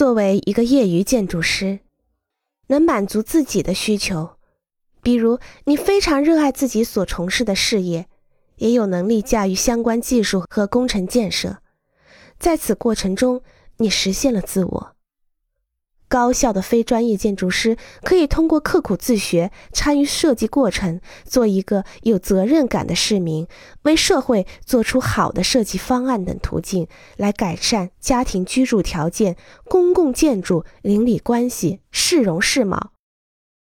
作为一个业余建筑师，能满足自己的需求，比如你非常热爱自己所从事的事业，也有能力驾驭相关技术和工程建设，在此过程中，你实现了自我。高校的非专业建筑师可以通过刻苦自学、参与设计过程，做一个有责任感的市民，为社会做出好的设计方案等途径，来改善家庭居住条件、公共建筑、邻里关系、市容市貌，